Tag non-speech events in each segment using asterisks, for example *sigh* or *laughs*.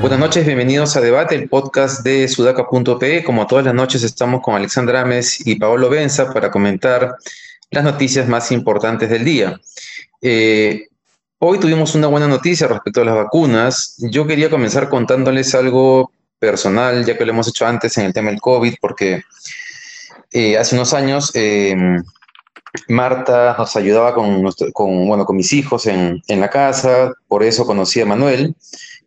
Buenas noches, bienvenidos a Debate, el podcast de sudaca.pe. Como todas las noches estamos con Alexandra Ames y Paolo Benza para comentar las noticias más importantes del día. Eh, hoy tuvimos una buena noticia respecto a las vacunas. Yo quería comenzar contándoles algo personal, ya que lo hemos hecho antes en el tema del COVID, porque eh, hace unos años eh, Marta nos ayudaba con, con, bueno, con mis hijos en, en la casa, por eso conocí a Manuel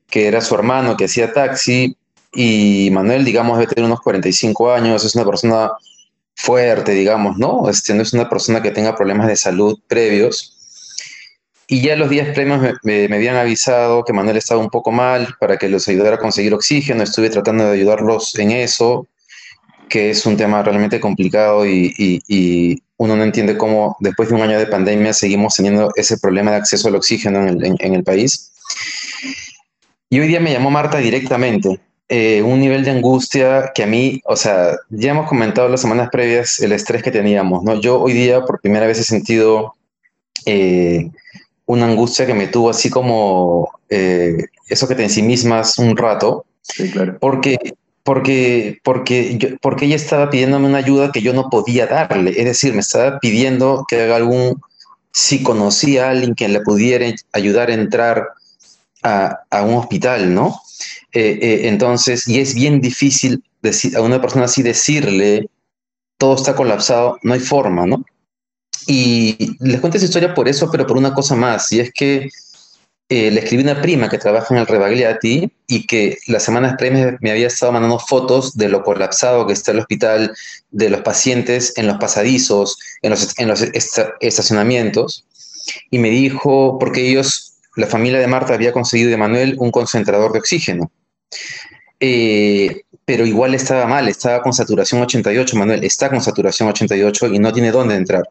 que era su hermano que hacía taxi, y Manuel, digamos, debe tener unos 45 años, es una persona fuerte, digamos, ¿no? Este, no es una persona que tenga problemas de salud previos. Y ya los días previos me, habían avisado que Manuel estaba un poco mal para que los ayudara a conseguir oxígeno. Estuve tratando de ayudarlos en eso, que es un tema realmente complicado y, y, uno no entiende cómo después de un año de pandemia seguimos teniendo ese problema de acceso al oxígeno en el, en el país. Y hoy día me llamó Marta directamente. Eh, un nivel de angustia que a mí, o sea, ya hemos comentado las semanas previas el estrés que teníamos, ¿no? Yo hoy día por primera vez he sentido eh, una angustia que me tuvo así como eh, eso que te ensimismas un rato. Sí, claro. Porque, porque, porque, yo, porque ella estaba pidiéndome una ayuda que yo no podía darle. Es decir, me estaba pidiendo que haga algún, si conocía a alguien que le pudiera ayudar a entrar a, un hospital, ¿no? Eh, eh, entonces, y es bien difícil decir, a una persona así decirle, todo está colapsado, no hay forma, ¿no? Y les cuento esa historia por eso, pero por una cosa más, y es que eh, le escribí una prima que trabaja en el Rebagliati y que las semanas previas me había estado mandando fotos de lo colapsado que está el hospital, de los pacientes en los pasadizos, en los, en los estacionamientos, y me dijo, porque ellos la familia de Marta había conseguido de Manuel un concentrador de oxígeno. Eh, pero igual estaba mal, estaba con saturación 88, Manuel está con saturación 88 y no tiene dónde entrar.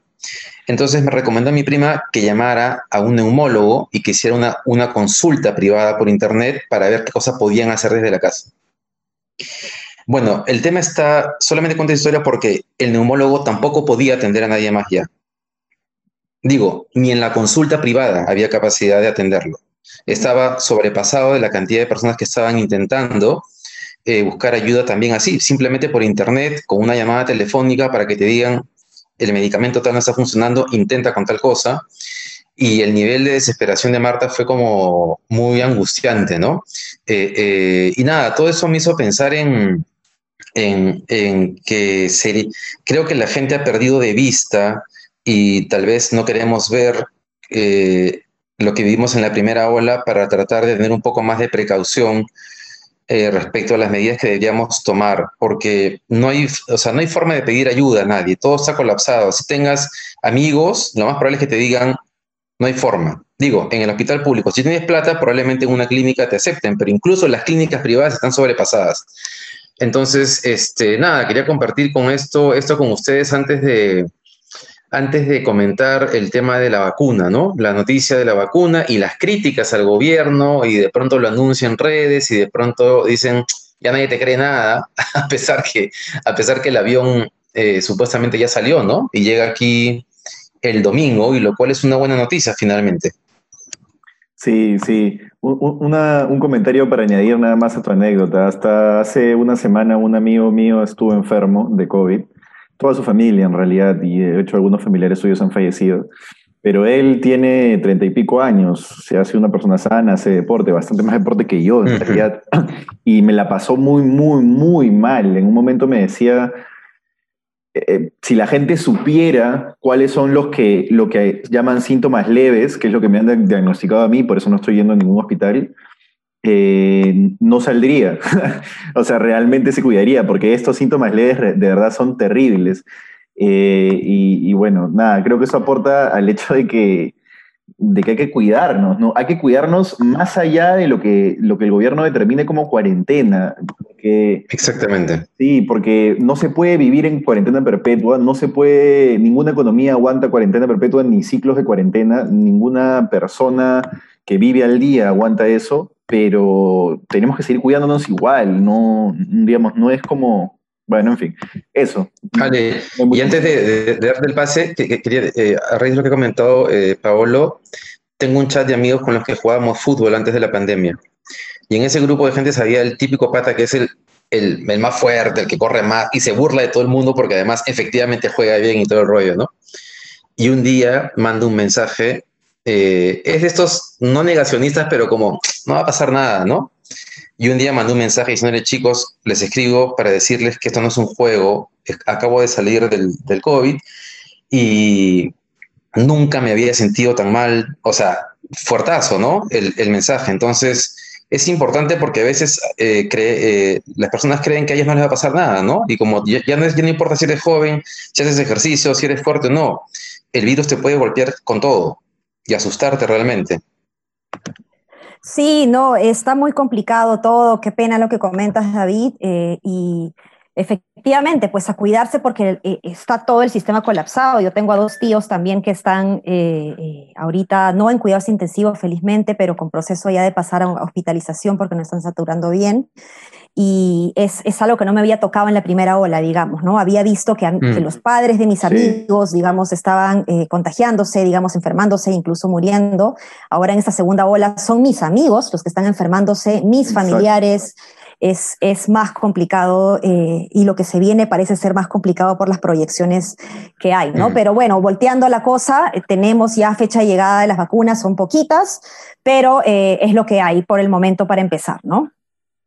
Entonces me recomendó a mi prima que llamara a un neumólogo y que hiciera una, consulta privada por internet para ver qué cosas podían hacer desde la casa. Bueno, el tema está, solamente cuenta historia porque el neumólogo tampoco podía atender a nadie más ya. Digo, ni en la consulta privada había capacidad de atenderlo. Estaba sobrepasado de la cantidad de personas que estaban intentando eh, buscar ayuda también así, simplemente por internet, con una llamada telefónica para que te digan el medicamento tal no está funcionando, intenta con tal cosa. Y el nivel de desesperación de Marta fue como muy angustiante, ¿no? Eh, eh, y nada, todo eso me hizo pensar en, en, que creo que la gente ha perdido de vista y tal vez no queremos ver eh, lo que vivimos en la primera ola para tratar de tener un poco más de precaución eh, respecto a las medidas que deberíamos tomar, porque no hay, o sea, no hay forma de pedir ayuda a nadie, todo está colapsado. Si tengas amigos, lo más probable es que te digan, no hay forma. Digo, en el hospital público, si tienes plata, probablemente en una clínica te acepten, pero incluso las clínicas privadas están sobrepasadas. Entonces, este, nada, quería compartir con esto, esto con ustedes antes de, antes de comentar el tema de la vacuna, ¿no? La noticia de la vacuna y las críticas al gobierno y de pronto lo anuncian redes y de pronto dicen, ya nadie te cree nada, *laughs* a pesar que, a pesar que el avión eh, supuestamente ya salió, ¿no? Y llega aquí el domingo, y lo cual es una buena noticia finalmente. Sí, sí. Un, un comentario para añadir nada más a tu anécdota. Hasta hace una semana un amigo mío estuvo enfermo de COVID toda su familia en realidad, y de hecho algunos familiares suyos han fallecido. Pero él tiene treinta y pico años, se hace una persona sana, hace deporte, bastante más deporte que yo en realidad, y me la pasó muy, muy, muy mal. En un momento me decía, eh, eh, si la gente supiera cuáles son los que, lo que llaman síntomas leves, que es lo que me han diagnosticado a mí, por eso no estoy yendo a ningún hospital, eh, no saldría. *laughs* o sea, realmente se cuidaría, porque estos síntomas leves de verdad son terribles. Eh, y, bueno, nada, creo que eso aporta al hecho de que, de que hay que cuidarnos, ¿no? Hay que cuidarnos más allá de lo que, lo que el gobierno determine como cuarentena. Exactamente. Sí, porque no se puede vivir en cuarentena perpetua, no se puede, ninguna economía aguanta cuarentena perpetua ni ciclos de cuarentena, ninguna persona que vive al día aguanta eso pero tenemos que seguir cuidándonos igual, no, digamos, no es como, bueno, en fin, eso. Vale, y antes de, darte el pase, quería, eh, a raíz de lo que ha comentado eh, Paolo, tengo un chat de amigos con los que jugábamos fútbol antes de la pandemia. Y en ese grupo de gente sabía el típico pata que es el, el, el, más fuerte, el que corre más y se burla de todo el mundo porque además efectivamente juega bien y todo el rollo, ¿no? Y un día manda un mensaje, eh, es de estos no negacionistas, pero como no va a pasar nada, ¿no? Y un día mandó un mensaje diciéndole, chicos, les escribo para decirles que esto no es un juego, acabo de salir del, COVID y nunca me había sentido tan mal, o sea, fuertazo, ¿no? El, mensaje. Entonces, es importante porque a veces eh, eh, las personas creen que a ellas no les va a pasar nada, ¿no? Y como ya, no ya no importa si eres joven, si haces ejercicio, si eres fuerte o no, el virus te puede golpear con todo y asustarte realmente. Sí, no, está muy complicado todo, qué pena lo que comentas, David, eh, y efectivamente, pues a cuidarse porque eh, está todo el sistema colapsado. Yo tengo a dos tíos también que están eh, eh, ahorita, no en cuidados intensivos, felizmente, pero con proceso ya de pasar a hospitalización porque no están saturando bien. Y es, es algo que no me había tocado en la primera ola, digamos, ¿no? Había visto que, mm. que los padres de mis amigos, sí. digamos, estaban eh, contagiándose, digamos, enfermándose, incluso muriendo. Ahora en esta segunda ola son mis amigos los que están enfermándose, mis Exacto. familiares, es, es, más complicado eh, y lo que se viene parece ser más complicado por las proyecciones que hay, ¿no? Mm. Pero bueno, volteando la cosa, eh, tenemos ya fecha de llegada de las vacunas, son poquitas, pero eh, es lo que hay por el momento para empezar, ¿no?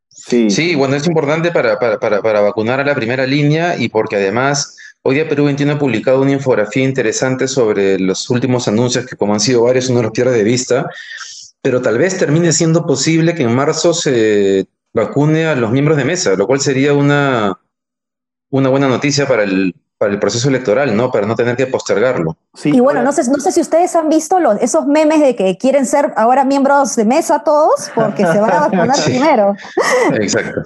Sí, sí bueno, es importante para, para, para, para vacunar a la primera línea y porque además Hoy día Perú 21 ha publicado una infografía interesante sobre los últimos anuncios que como han sido varios uno los pierde de vista, pero tal vez termine siendo posible que en marzo se vacune a los miembros de mesa, lo cual sería una, una buena noticia para el, para el proceso electoral, ¿no? Para no tener que postergarlo. Sí, y bueno, no sé, no sé si ustedes han visto los, esos memes de que quieren ser ahora miembros de mesa todos porque se van a vacunar *laughs* sí. primero. Exacto.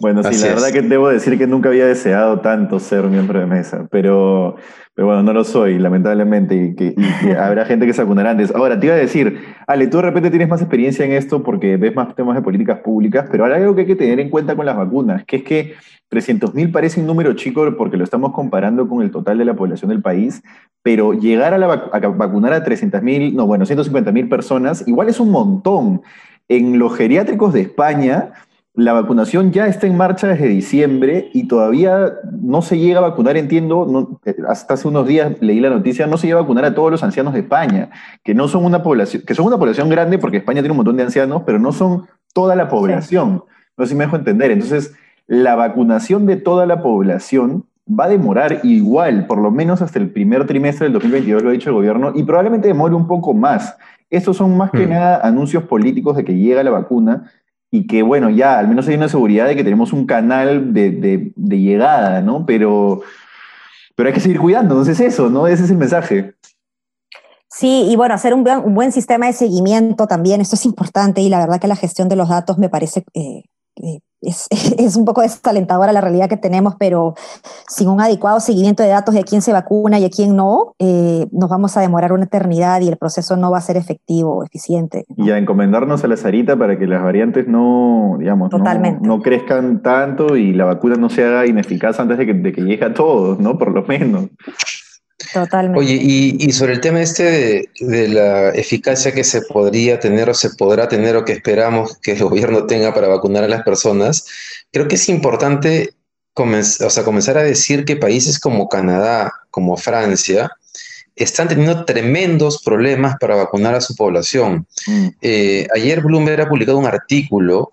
Bueno, sí, Así la es. verdad que debo decir que nunca había deseado tanto ser miembro de mesa, pero, pero bueno, no lo soy, lamentablemente, y que, y que *laughs* habrá gente que se vacunará antes. Ahora, te iba a decir, Ale, tú de repente tienes más experiencia en esto porque ves más temas de políticas públicas, pero hay algo que hay que tener en cuenta con las vacunas, que es que 300.000 parece un número chico porque lo estamos comparando con el total de la población del país, pero llegar a, la, a vacunar a 300.000, no, bueno, 150.000 personas, igual es un montón. En los geriátricos de España, la vacunación ya está en marcha desde diciembre y todavía no se llega a vacunar, entiendo, no, hasta hace unos días leí la noticia, no se llega a vacunar a todos los ancianos de España, que no son una población, que son una población grande porque España tiene un montón de ancianos, pero no son toda la población. No sé si me dejo entender. Entonces, la vacunación de toda la población va a demorar igual, por lo menos hasta el primer trimestre del 2022, lo ha dicho el gobierno, y probablemente demore un poco más. Estos son más que mm. nada anuncios políticos de que llega la vacuna y que, bueno, ya al menos hay una seguridad de que tenemos un canal de, de, llegada, ¿no? Pero, pero hay que seguir cuidando, entonces eso, ¿no? Ese es el mensaje. Sí, y bueno, hacer un, buen sistema de seguimiento también, esto es importante y la verdad que la gestión de los datos me parece eh, es, *laughs* es, un poco desalentadora la realidad que tenemos, pero sin un adecuado seguimiento de datos de quién se vacuna y a quién no, eh, nos vamos a demorar una eternidad y el proceso no va a ser efectivo, eficiente. ¿no? Y a encomendarnos a la Sarita para que las variantes no, digamos, no, no, crezcan tanto y la vacuna no se haga ineficaz antes de que, de que llegue a todos, ¿no? Por lo menos. Totalmente. Oye, y, y, sobre el tema este de, de, la eficacia que se podría tener o se podrá tener o que esperamos que el *laughs* gobierno tenga para vacunar a las personas, creo que es importante comenz o sea, comenzar a decir que países como Canadá, como Francia, están teniendo tremendos problemas para vacunar a su población. Mm. Eh, ayer Bloomberg ha publicado un artículo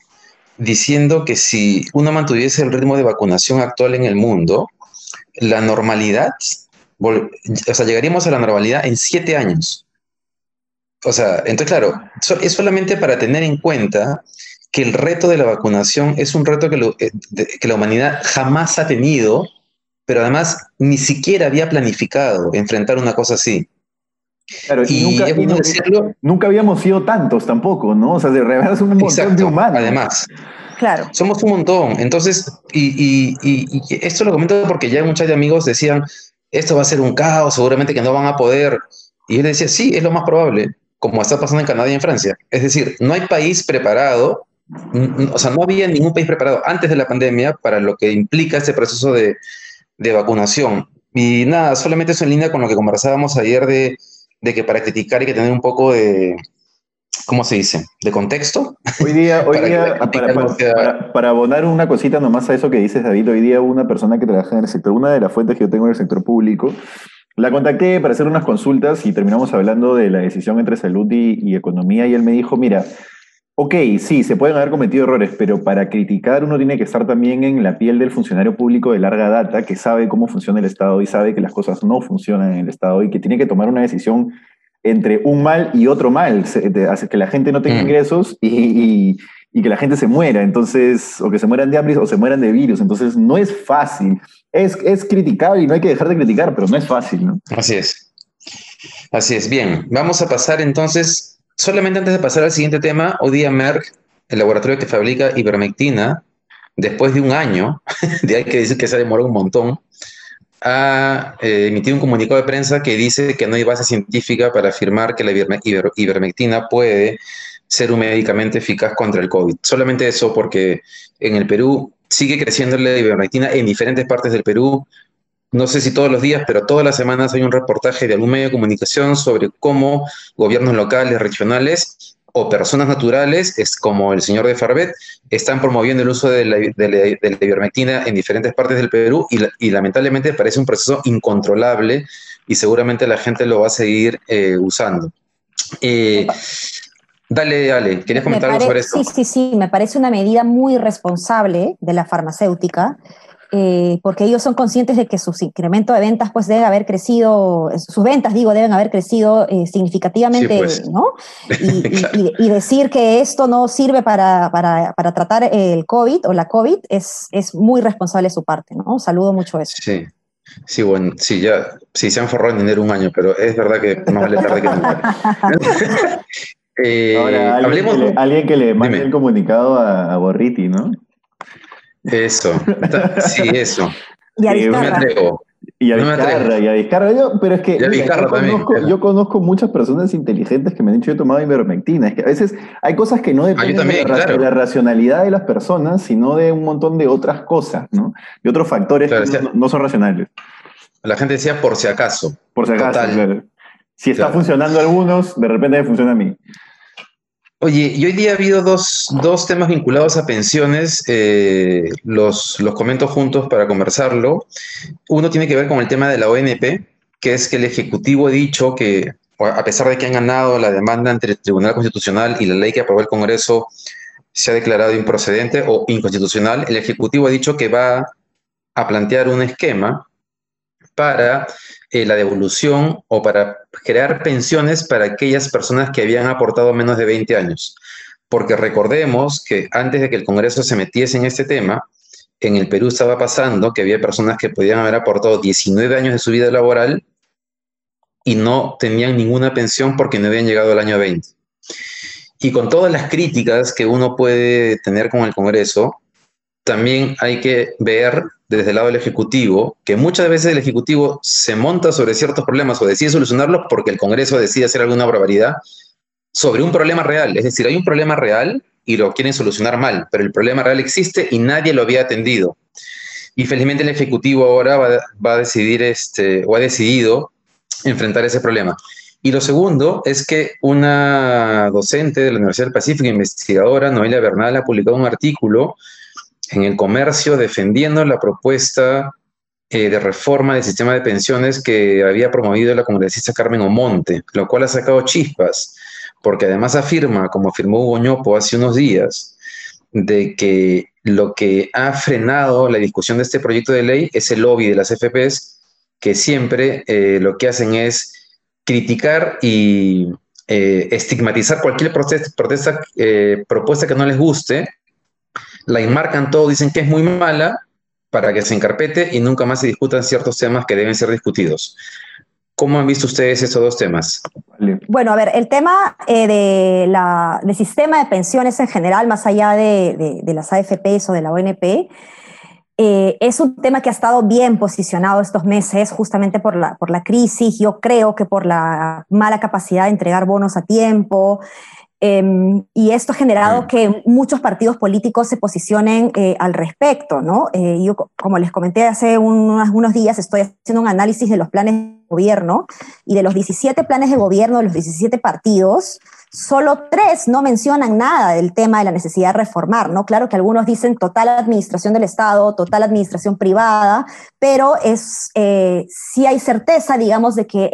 diciendo que si uno mantuviese el ritmo de vacunación actual en el mundo, la normalidad o sea, llegaríamos a la normalidad en siete años. O sea, entonces, claro, es solamente para tener en cuenta que el reto de la vacunación es un reto que, lo, eh, que la humanidad jamás ha tenido, pero además ni siquiera había planificado enfrentar una cosa así. Claro, y, y nunca, y nunca, decirlo, nunca, habíamos sido tantos tampoco, ¿no? O sea, de verdad es un montón exacto, de humanos. Además, claro. somos un montón. Entonces, y, y, esto lo comento porque ya muchos de amigos decían, esto va a ser un caos, seguramente que no van a poder. Y él decía, sí, es lo más probable. como está pasando en Canadá y en Francia. Es decir, no hay país preparado, o sea, no había ningún país preparado antes de la pandemia para lo que implica este proceso de, de vacunación. Y nada, solamente eso en línea con lo que conversábamos ayer de, de que para criticar hay que tener un poco de, ¿cómo se dice? ¿De contexto? Hoy día, hoy *laughs* para, día para, para, abonar una cosita nomás a eso que dices, David, hoy día una persona que trabaja en el sector, una de las fuentes que yo tengo en el sector público, la contacté para hacer unas consultas y terminamos hablando de la decisión entre salud y, y economía y él me dijo, mira, Ok, sí, se pueden haber cometido errores, pero para criticar uno tiene que estar también en la piel del funcionario público de larga data que sabe cómo funciona el Estado y sabe que las cosas no funcionan en el Estado y que tiene que tomar una decisión entre un mal y otro mal, hace que la gente no tenga mm. ingresos y, que la gente se muera, entonces, o que se mueran de hambre o se mueran de virus, entonces no es fácil. Es, es criticable y no hay que dejar de criticar, pero no es fácil, ¿no? Así es. Así es. Bien, vamos a pasar entonces Solamente antes de pasar al siguiente tema, hoy día Merck, el laboratorio que fabrica ivermectina, después de un año, *laughs* de hay que decir que se demoró un montón, ha eh, emitido un comunicado de prensa que dice que no hay base científica para afirmar que la ivermectina puede ser un medicamento eficaz contra el COVID. Solamente eso porque en el Perú sigue creciendo la ivermectina en diferentes partes del Perú no sé si todos los días, pero todas las semanas hay un reportaje de algún medio de comunicación sobre cómo gobiernos locales, regionales o personas naturales, es como el señor de Farbet, están promoviendo el uso de la, ivermectina en diferentes partes del Perú y, lamentablemente parece un proceso incontrolable y seguramente la gente lo va a seguir eh, usando. Eh, dale, Ale, ¿querías comentar algo sobre esto? Sí, sí, sí, me parece una medida muy responsable de la farmacéutica eh, porque ellos son conscientes de que su incremento de ventas pues debe haber crecido, sus ventas digo, deben haber crecido eh, significativamente, pues. ¿no? *laughs* Y, decir que esto no sirve para, para, para, tratar el COVID o la COVID es, es muy responsable de su parte, ¿no? Saludo mucho eso. Sí. Sí, bueno, sí, ya, sí, se han forrado en dinero un año, pero es verdad que no vale tarde que nunca. *laughs* eh, Ahora, alguien, hablemos, que le, alguien que le mande el comunicado a, a Borriti, ¿no? Eso, sí, eso. Y a no me atrevo. Y a Vizcarra, y a Vizcarra. Yo, pero es que yo, conozco, muchas personas inteligentes que me han dicho yo he tomado ivermectina. Es que a veces hay cosas que no ah, dependen de, la, racionalidad de las personas, sino de un montón de otras cosas, ¿no? Y otros factores que no, son racionales. La gente decía por si acaso. Por si acaso, Si está funcionando a algunos, de repente me funciona a mí. Oye, y hoy día ha habido dos, temas vinculados a pensiones, eh, los, los comento juntos para conversarlo. Uno tiene que ver con el tema de la ONP, que es que el Ejecutivo ha dicho que, a pesar de que han ganado la demanda entre el Tribunal Constitucional y la ley que aprobó el Congreso se ha declarado improcedente o inconstitucional, el Ejecutivo ha dicho que va a plantear un esquema para eh, la devolución o para crear pensiones para aquellas personas que habían aportado menos de 20 años. Porque recordemos que antes de que el Congreso se metiese en este tema, en el Perú estaba pasando que había personas que podían haber aportado 19 años de su vida laboral y no tenían ninguna pensión porque no habían llegado al año 20. Y con todas las críticas que uno puede tener con el Congreso, también hay que ver desde el lado del Ejecutivo, que muchas veces el Ejecutivo se monta sobre ciertos problemas o decide solucionarlos porque el Congreso decide hacer alguna barbaridad sobre un problema real. Es decir, hay un problema real y lo quieren solucionar mal, pero el problema real existe y nadie lo había atendido. Y felizmente el Ejecutivo ahora va, a decidir, este, o ha decidido enfrentar ese problema. Y lo segundo es que una docente de la Universidad del Pacífico, investigadora, Noelia Bernal, ha publicado un artículo en el comercio defendiendo la propuesta eh, de reforma del sistema de pensiones que había promovido la congresista Carmen Omonte, lo cual ha sacado chispas, porque además afirma, como afirmó Hugo Ñopo hace unos días, de que lo que ha frenado la discusión de este proyecto de ley es el lobby de las FPs, que siempre eh, lo que hacen es criticar y eh, estigmatizar cualquier protesta, protesta propuesta que no les guste la enmarcan todo, dicen que es muy mala para que se encarpete y nunca más se discutan ciertos temas que deben ser discutidos. ¿Cómo han visto ustedes estos dos temas? Bueno, a ver, el tema eh, de la, del sistema de pensiones en general, más allá de, las AFPs o de la ONP, eh, es un tema que ha estado bien posicionado estos meses, justamente por la, por la crisis, yo creo que por la mala capacidad de entregar bonos a tiempo. Em, y esto ha generado que muchos partidos políticos se posicionen eh, al respecto, ¿no? Eh, yo, como les comenté hace unos, unos días, estoy haciendo un análisis de los planes de gobierno y de los 17 planes de gobierno de los 17 partidos, Solo tres no mencionan nada del tema de la necesidad de reformar, ¿no? Claro que algunos dicen total administración del Estado, total administración privada, pero es, eh, sí hay certeza, digamos, de que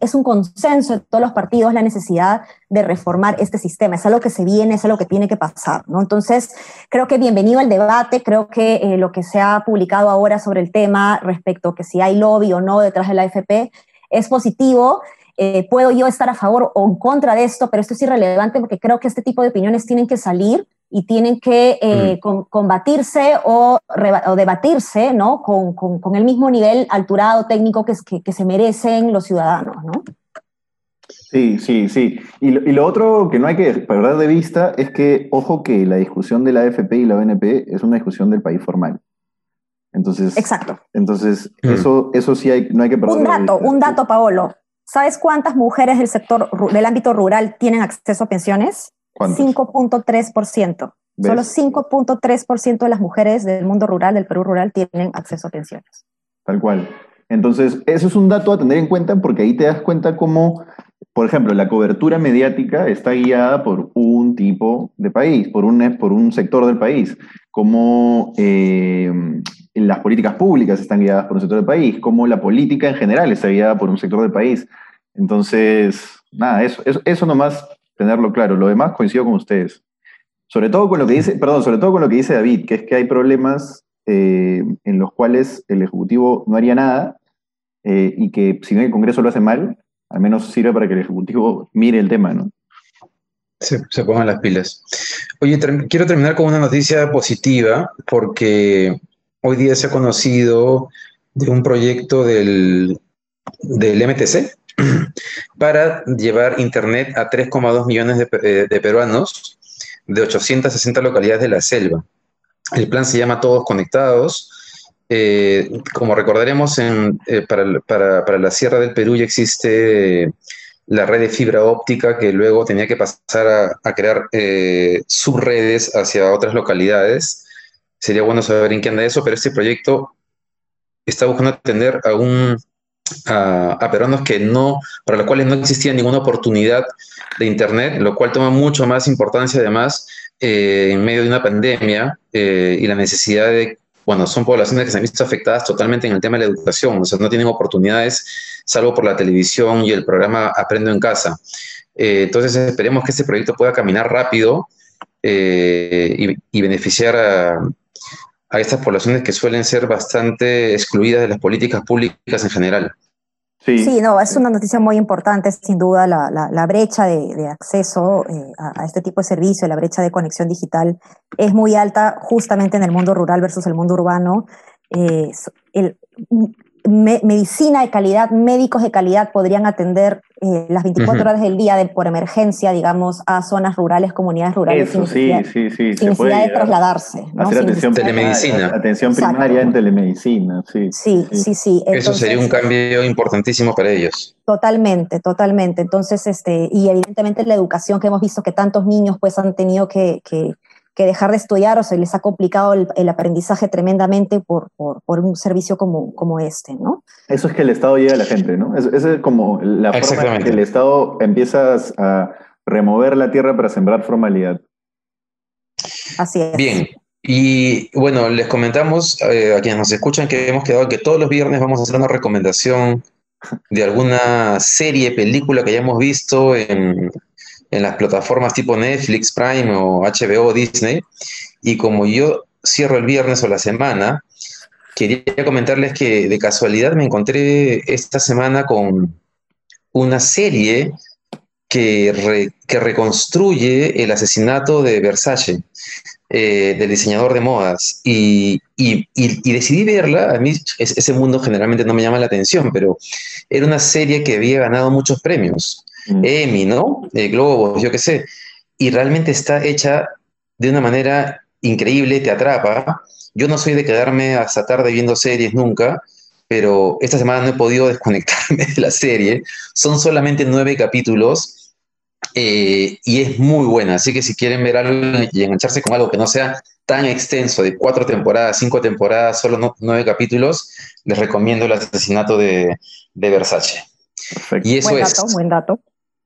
es, un consenso de todos los partidos la necesidad de reformar este sistema. Es algo que se viene, es algo que tiene que pasar, ¿no? Entonces, creo que bienvenido al debate, creo que eh, lo que se ha publicado ahora sobre el tema respecto a que si hay lobby o no detrás de la AFP es positivo eh, puedo yo estar a favor o en contra de esto, pero esto es irrelevante porque creo que este tipo de opiniones tienen que salir y tienen que eh, mm. combatirse o, debatirse ¿no? Con, con, el mismo nivel alturado técnico que, que, que, se merecen los ciudadanos. ¿no? Sí, sí, sí. Y lo, y lo, otro que no hay que perder de vista es que, ojo que la discusión de la AFP y la BNP es una discusión del país formal. Entonces, Exacto. Entonces, mm. eso, eso sí hay, no hay que perder Un dato, un dato, Paolo. ¿Sabes cuántas mujeres del sector del ámbito rural tienen acceso a pensiones? 5.3%. Solo 5.3% de las mujeres del mundo rural, del Perú rural, tienen acceso a pensiones. Tal cual. Entonces, eso es un dato a tener en cuenta porque ahí te das cuenta cómo, por ejemplo, la cobertura mediática está guiada por un tipo de país, por un, por un sector del país, cómo eh, las políticas públicas están guiadas por un sector del país, cómo la política en general está guiada por un sector del país. Entonces, nada, eso, eso, eso nomás tenerlo claro. Lo demás coincido con ustedes. Sobre todo con lo que dice, perdón, sobre todo con lo que dice David, que es que hay problemas eh, en los cuales el Ejecutivo no haría nada eh, y que si no el Congreso lo hace mal, al menos sirve para que el Ejecutivo mire el tema, ¿no? Se, se pongan las pilas. Oye, quiero terminar con una noticia positiva porque hoy día se ha conocido de un proyecto del, del MTC, *clears throat* para llevar Internet a 3,2 millones eh, de, peruanos de 860 localidades de la selva. El plan se llama Todos Conectados. Eh, como recordaremos, en, eh, para, la Sierra del Perú ya existe la red de fibra óptica que luego tenía que pasar a crear subredes hacia otras localidades. Sería bueno saber en qué anda eso, pero este proyecto está buscando atender a un a, peruanos que no, para los cuales no existía ninguna oportunidad de Internet, lo cual toma mucho más importancia además eh, en medio de una pandemia eh, y la necesidad de, bueno, son poblaciones que se han visto afectadas totalmente en el tema de la educación, o sea, no tienen oportunidades salvo por la televisión y el programa Aprendo en Casa. Eh, entonces esperemos que este proyecto pueda caminar rápido y, beneficiar a, a estas poblaciones que suelen ser bastante excluidas de las políticas públicas en general. Sí, no, es una noticia muy importante, sin duda, la, la, brecha de, de acceso eh, a, este tipo de servicio, la brecha de conexión digital es muy alta justamente en el mundo rural versus el mundo urbano. Eh, el, medicina de calidad, médicos de calidad podrían atender eh, las 24 horas del día de, por emergencia, digamos, a zonas rurales, comunidades rurales. Eso, sí, sí, sí. Sin necesidad de trasladarse. Hacer atención, telemedicina. atención primaria en telemedicina, sí. Sí, sí, sí. Eso sería un cambio importantísimo para ellos. Totalmente, totalmente. Entonces, este, y evidentemente la educación que hemos visto que tantos niños pues han tenido que, que que dejar de estudiar o se les ha complicado el, aprendizaje tremendamente por, por, un servicio como, como este, ¿no? Eso es que el Estado llega a la gente, ¿no? Esa es como la forma en que el Estado empieza a remover la tierra para sembrar formalidad. Así es. Bien. Y bueno, les comentamos eh, a quienes nos escuchan que hemos quedado que todos los viernes vamos a hacer una recomendación de alguna serie, película que hayamos visto en, en las plataformas tipo Netflix, Prime o HBO Disney. Y como yo cierro el viernes o la semana, quería comentarles que de casualidad me encontré esta semana con una serie que, que reconstruye el asesinato de Versace, eh, del diseñador de modas. Y, y, decidí verla. A mí ese mundo generalmente no me llama la atención, pero era una serie que había ganado muchos premios. Emmy, ¿no? Eh, globos, yo qué sé. Y realmente está hecha de una manera increíble, te atrapa. yo no soy de quedarme hasta tarde viendo series nunca, pero esta semana no he podido *laughs* desconectarme de la serie. Son solamente nueve capítulos eh, y es muy buena, así que si quieren ver algo y engancharse con algo que no sea tan extenso, de cuatro temporadas, cinco temporadas, solo nueve capítulos, les recomiendo el asesinato de, Versace. Y eso buen dato, es. Buen dato.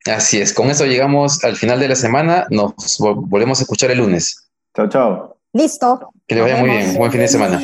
Así es, con eso llegamos al final de la semana, nos volvemos a escuchar el lunes. Chao, chao. Listo. Que les vaya muy bien, buen fin de semana.